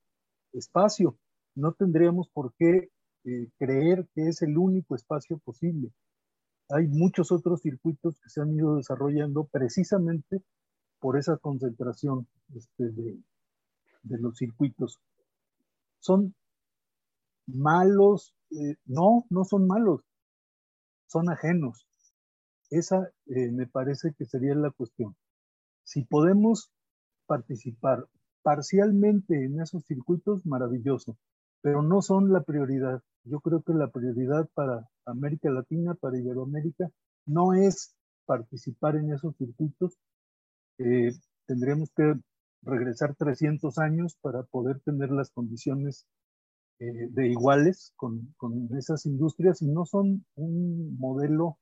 espacio. No tendríamos por qué eh, creer que es el único espacio posible. Hay muchos otros circuitos que se han ido desarrollando precisamente por esa concentración este, de, de los circuitos. ¿Son malos? no, no son malos son ajenos. Esa me parece que sería la cuestión. Si podemos participar parcialmente en esos circuitos, maravilloso, pero no son la prioridad. Yo creo que la prioridad para América Latina, para Iberoamérica, no es participar en esos circuitos. Eh, tendríamos que regresar 300 años para poder tener las condiciones eh, de iguales con, con, esas industrias y no son un modelo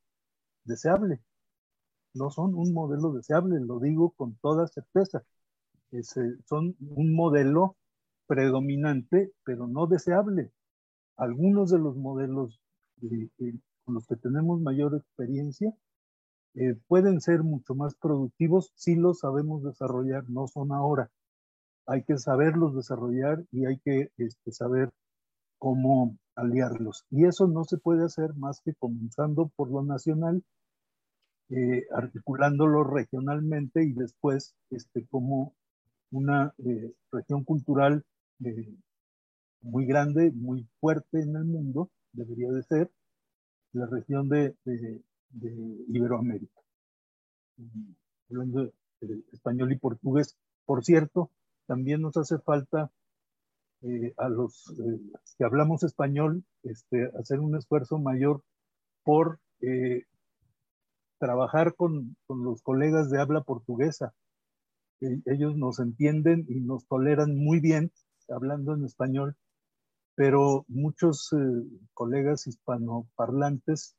deseable. No son un modelo deseable, lo digo con toda certeza. Son un modelo predominante, pero no deseable. Algunos de los modelos con los que tenemos mayor experiencia eh, pueden ser mucho más productivos si los sabemos desarrollar, no son ahora. Hay que saberlos desarrollar y hay que este, saber cómo aliarlos. Y eso no se puede hacer más que comenzando por lo nacional, eh, articulándolo regionalmente y después este, como una eh, región cultural eh, muy grande, muy fuerte en el mundo, debería de ser la región de, Iberoamérica. Hablando de español y portugués, por cierto, también nos hace falta a los que hablamos español este, hacer un esfuerzo mayor por trabajar con, con, los colegas de habla portuguesa. ellos nos entienden y nos toleran muy bien hablando en español, pero muchos eh, colegas hispanoparlantes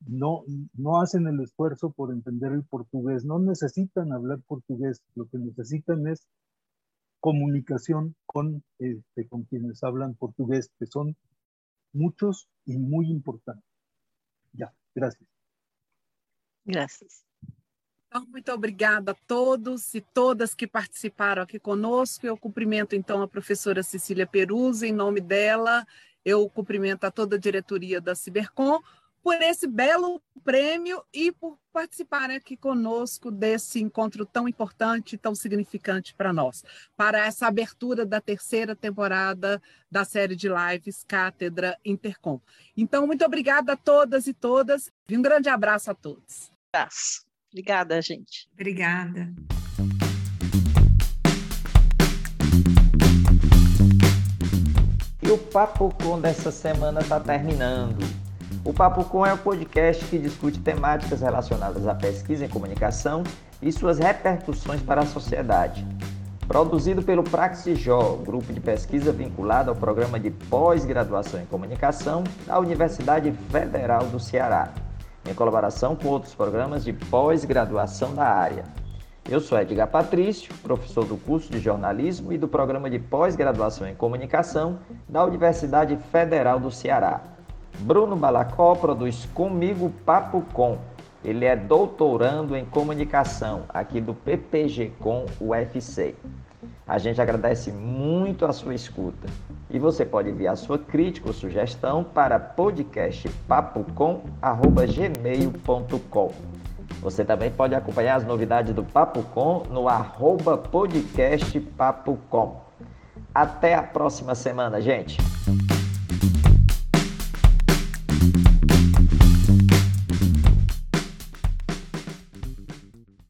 no, no hacen el esfuerzo por entender el portugués, no necesitan hablar portugués, lo que necesitan es comunicación con, este, con quienes hablan portugués, que son muchos y muy importantes. Ya, gracias. Gracias. Então, muito obrigada a todos e todas que participaram aqui conosco. Eu cumprimento, então, a professora Cecília Peruso, em nome dela, eu cumprimento a toda a diretoria da Cibercom por esse belo prêmio e por participarem aqui conosco desse encontro tão importante, tão significante para nós, para essa abertura da terceira temporada da série de lives Cátedra Intercom. Então, muito obrigada a todas e todas e um grande abraço a todos. Abraço. Obrigada, gente. Obrigada. E o Papo Com dessa semana está terminando. O Papo Com é o um podcast que discute temáticas relacionadas à pesquisa em comunicação e suas repercussões para a sociedade. Produzido pelo Praxijó, grupo de pesquisa vinculado ao programa de pós-graduação em comunicação da Universidade Federal do Ceará em colaboração com outros programas de pós-graduação da área. Eu sou Edgar Patrício, professor do curso de jornalismo e do programa de pós-graduação em comunicação da Universidade Federal do Ceará. Bruno Balacó produz comigo Papo Com. Ele é doutorando em comunicação aqui do PPG Com UFC. A gente agradece muito a sua escuta. E você pode enviar sua crítica ou sugestão para podcastpapocom.gmail.com Você também pode acompanhar as novidades do Papo Com no arroba podcastpapocom. Até a próxima semana, gente!